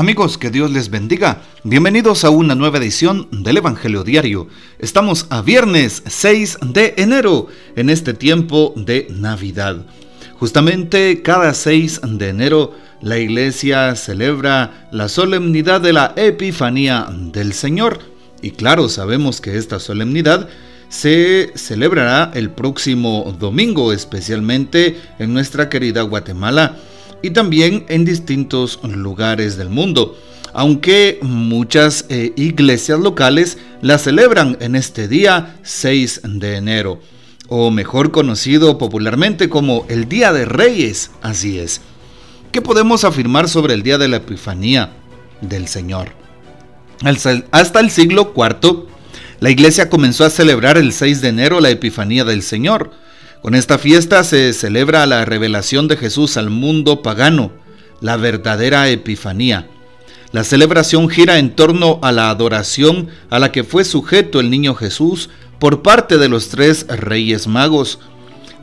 Amigos, que Dios les bendiga. Bienvenidos a una nueva edición del Evangelio Diario. Estamos a viernes 6 de enero, en este tiempo de Navidad. Justamente cada 6 de enero la iglesia celebra la solemnidad de la Epifanía del Señor. Y claro, sabemos que esta solemnidad se celebrará el próximo domingo, especialmente en nuestra querida Guatemala y también en distintos lugares del mundo, aunque muchas eh, iglesias locales la celebran en este día 6 de enero, o mejor conocido popularmente como el Día de Reyes, así es. ¿Qué podemos afirmar sobre el Día de la Epifanía del Señor? Hasta el siglo IV, la iglesia comenzó a celebrar el 6 de enero la Epifanía del Señor, con esta fiesta se celebra la revelación de Jesús al mundo pagano, la verdadera Epifanía. La celebración gira en torno a la adoración a la que fue sujeto el niño Jesús por parte de los tres reyes magos.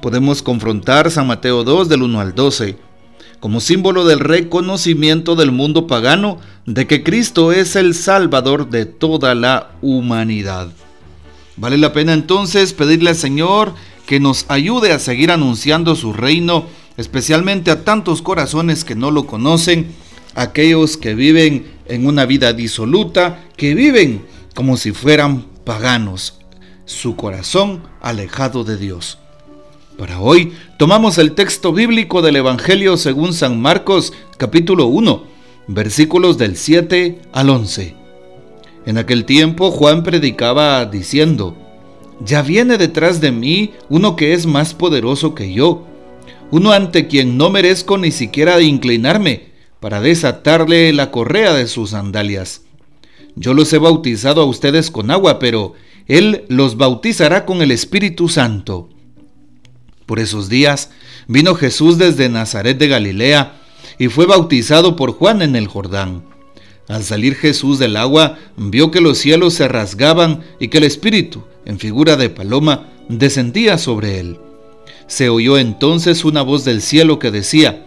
Podemos confrontar San Mateo 2 del 1 al 12 como símbolo del reconocimiento del mundo pagano de que Cristo es el Salvador de toda la humanidad. Vale la pena entonces pedirle al Señor que nos ayude a seguir anunciando su reino, especialmente a tantos corazones que no lo conocen, aquellos que viven en una vida disoluta, que viven como si fueran paganos, su corazón alejado de Dios. Para hoy tomamos el texto bíblico del Evangelio según San Marcos capítulo 1, versículos del 7 al 11. En aquel tiempo Juan predicaba diciendo, ya viene detrás de mí uno que es más poderoso que yo, uno ante quien no merezco ni siquiera de inclinarme para desatarle la correa de sus sandalias. Yo los he bautizado a ustedes con agua, pero Él los bautizará con el Espíritu Santo. Por esos días vino Jesús desde Nazaret de Galilea y fue bautizado por Juan en el Jordán. Al salir Jesús del agua, vio que los cielos se rasgaban y que el Espíritu, en figura de paloma, descendía sobre él. Se oyó entonces una voz del cielo que decía,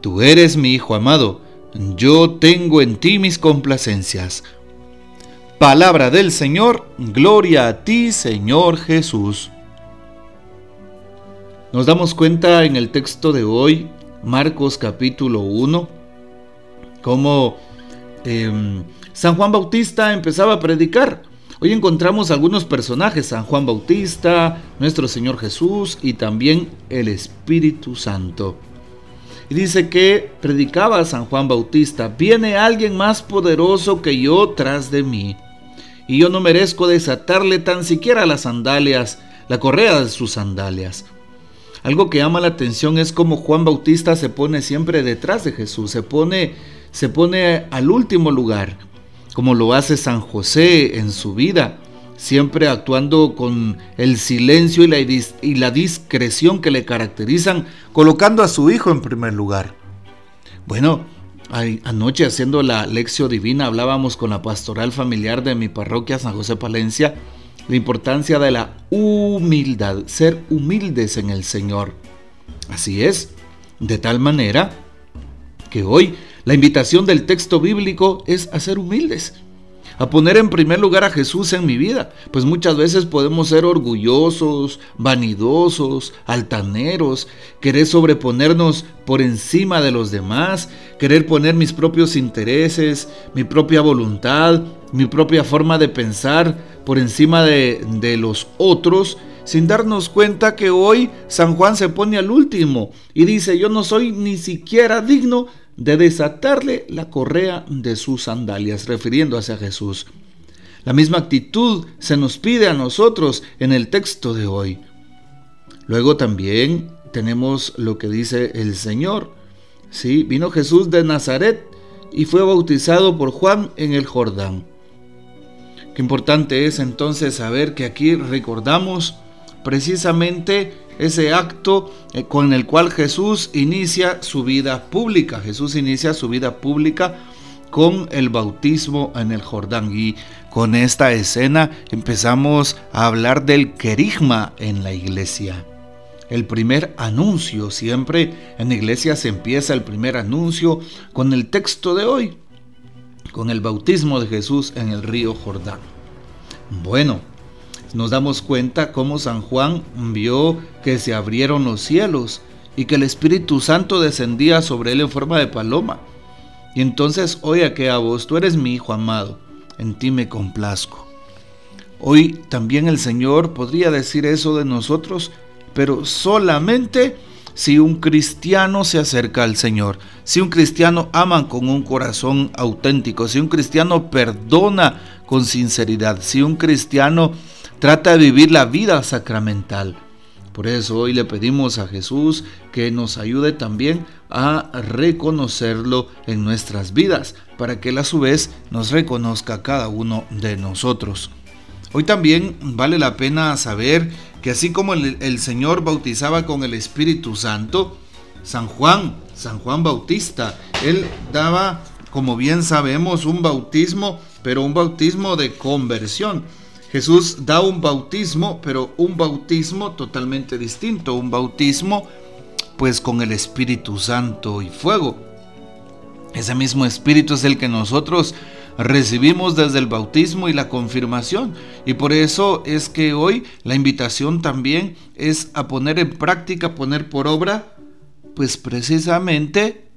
Tú eres mi Hijo amado, yo tengo en ti mis complacencias. Palabra del Señor, gloria a ti Señor Jesús. Nos damos cuenta en el texto de hoy, Marcos capítulo 1, cómo em, San Juan Bautista empezaba a predicar Hoy encontramos algunos personajes, San Juan Bautista, nuestro Señor Jesús y también el Espíritu Santo. Y dice que predicaba San Juan Bautista, viene alguien más poderoso que yo tras de mí, y yo no merezco desatarle tan siquiera las sandalias, la correa de sus sandalias. Algo que llama la atención es como Juan Bautista se pone siempre detrás de Jesús, se pone, se pone al último lugar como lo hace San José en su vida, siempre actuando con el silencio y la, y la discreción que le caracterizan, colocando a su hijo en primer lugar. Bueno, anoche haciendo la lección divina hablábamos con la pastoral familiar de mi parroquia San José Palencia, la importancia de la humildad, ser humildes en el Señor. Así es, de tal manera que hoy la invitación del texto bíblico es a ser humildes, a poner en primer lugar a Jesús en mi vida, pues muchas veces podemos ser orgullosos, vanidosos, altaneros, querer sobreponernos por encima de los demás, querer poner mis propios intereses, mi propia voluntad, mi propia forma de pensar por encima de, de los otros sin darnos cuenta que hoy San Juan se pone al último y dice, yo no soy ni siquiera digno de desatarle la correa de sus sandalias, refiriéndose a Jesús. La misma actitud se nos pide a nosotros en el texto de hoy. Luego también tenemos lo que dice el Señor. Sí, vino Jesús de Nazaret y fue bautizado por Juan en el Jordán. Qué importante es entonces saber que aquí recordamos precisamente ese acto eh, con el cual Jesús inicia su vida pública. Jesús inicia su vida pública con el bautismo en el Jordán. Y con esta escena empezamos a hablar del querigma en la iglesia. El primer anuncio, siempre en iglesia se empieza el primer anuncio con el texto de hoy. con el bautismo de Jesús en el río Jordán. Bueno, nos damos cuenta cómo San Juan vio que se abrieron los cielos y que el Espíritu Santo descendía sobre él en forma de paloma. Y entonces, oye que a vos, tú eres mi Hijo amado, en ti me complazco. Hoy también el Señor podría decir eso de nosotros, pero solamente si un cristiano se acerca al Señor, si un cristiano ama con un corazón auténtico, si un cristiano perdona con sinceridad, si un cristiano trata de vivir la vida sacramental. Por eso hoy le pedimos a Jesús que nos ayude también a reconocerlo en nuestras vidas, para que él a su vez nos reconozca cada uno de nosotros. Hoy también vale la pena saber que así como el, Señor bautizaba con el Espíritu Santo, San Juan, San Juan Bautista, él daba, como bien sabemos, un bautismo, pero un bautismo de conversión. Jesús da un bautismo, pero un bautismo totalmente distinto, un bautismo pues con el Espíritu Santo y fuego. Ese mismo Espíritu es el que nosotros recibimos desde el bautismo y la confirmación. Y por eso es que hoy la invitación también es a poner en práctica, poner por obra, pues precisamente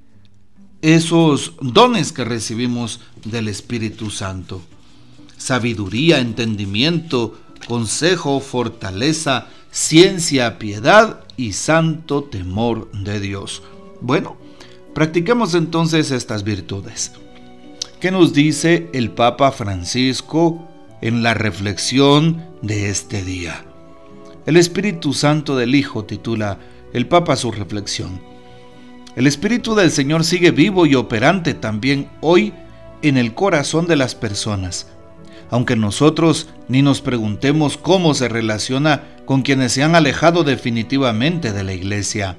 esos dones que recibimos del Espíritu Santo. Sabiduría, entendimiento, consejo, fortaleza, ciencia, piedad y santo temor de Dios. Bueno, practiquemos entonces estas virtudes. ¿Qué nos dice el Papa Francisco en la reflexión de este día? El Espíritu Santo del Hijo titula el Papa su reflexión. El Espíritu del Señor sigue vivo y operante también hoy en el corazón de las personas, aunque nosotros ni nos preguntemos cómo se relaciona con quienes se han alejado definitivamente de la iglesia.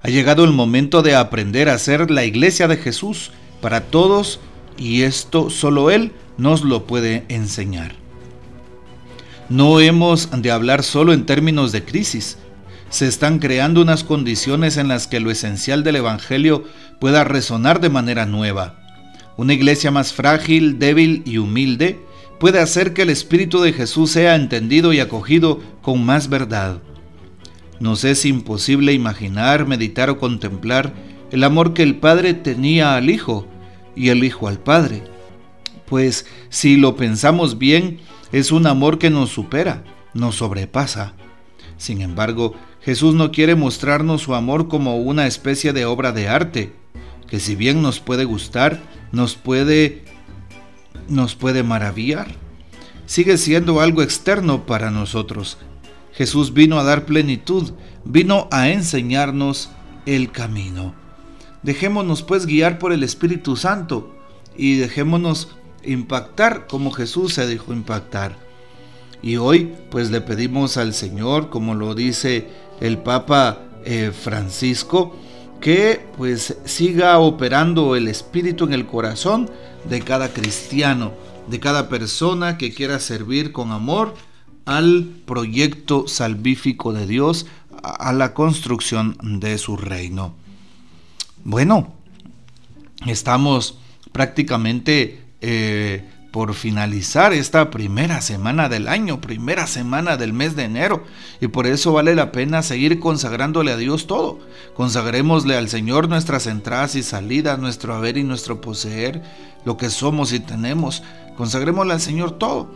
Ha llegado el momento de aprender a ser la iglesia de Jesús para todos y esto solo Él nos lo puede enseñar. No hemos de hablar solo en términos de crisis. Se están creando unas condiciones en las que lo esencial del Evangelio pueda resonar de manera nueva. Una iglesia más frágil, débil y humilde puede hacer que el Espíritu de Jesús sea entendido y acogido con más verdad. Nos es imposible imaginar, meditar o contemplar el amor que el Padre tenía al Hijo y el Hijo al Padre. Pues si lo pensamos bien, es un amor que nos supera, nos sobrepasa. Sin embargo, Jesús no quiere mostrarnos su amor como una especie de obra de arte, que si bien nos puede gustar, nos puede nos puede maravillar. Sigue siendo algo externo para nosotros. Jesús vino a dar plenitud, vino a enseñarnos el camino. Dejémonos pues guiar por el Espíritu Santo y dejémonos impactar como Jesús se dejó impactar. Y hoy pues le pedimos al Señor, como lo dice el Papa eh, Francisco, que pues siga operando el Espíritu en el corazón de cada cristiano, de cada persona que quiera servir con amor al proyecto salvífico de Dios, a la construcción de su reino. Bueno, estamos prácticamente eh, por finalizar esta primera semana del año, primera semana del mes de enero. Y por eso vale la pena seguir consagrándole a Dios todo. Consagrémosle al Señor nuestras entradas y salidas, nuestro haber y nuestro poseer, lo que somos y tenemos. Consagrémosle al Señor todo.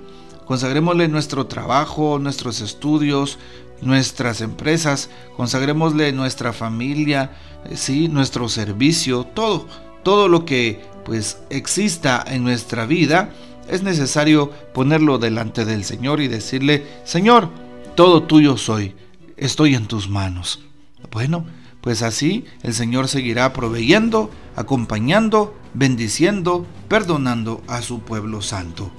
Consagrémosle nuestro trabajo, nuestros estudios, nuestras empresas, consagrémosle nuestra familia, eh, sí, nuestro servicio, todo, todo lo que pues exista en nuestra vida, es necesario ponerlo delante del Señor y decirle, Señor, todo tuyo soy, estoy en tus manos. Bueno, pues así el Señor seguirá proveyendo, acompañando, bendiciendo, perdonando a su pueblo santo.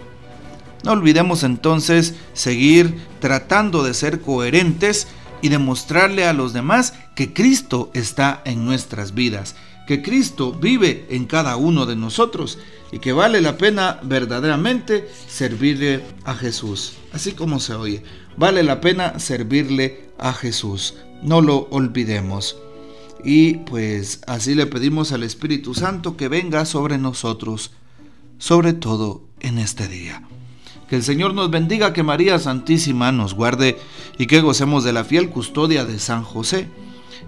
No olvidemos entonces seguir tratando de ser coherentes y demostrarle a los demás que Cristo está en nuestras vidas, que Cristo vive en cada uno de nosotros y que vale la pena verdaderamente servirle a Jesús. Así como se oye, vale la pena servirle a Jesús. No lo olvidemos. Y pues así le pedimos al Espíritu Santo que venga sobre nosotros sobre todo en este día. Que el Señor nos bendiga, que María Santísima nos guarde y que gocemos de la fiel custodia de San José.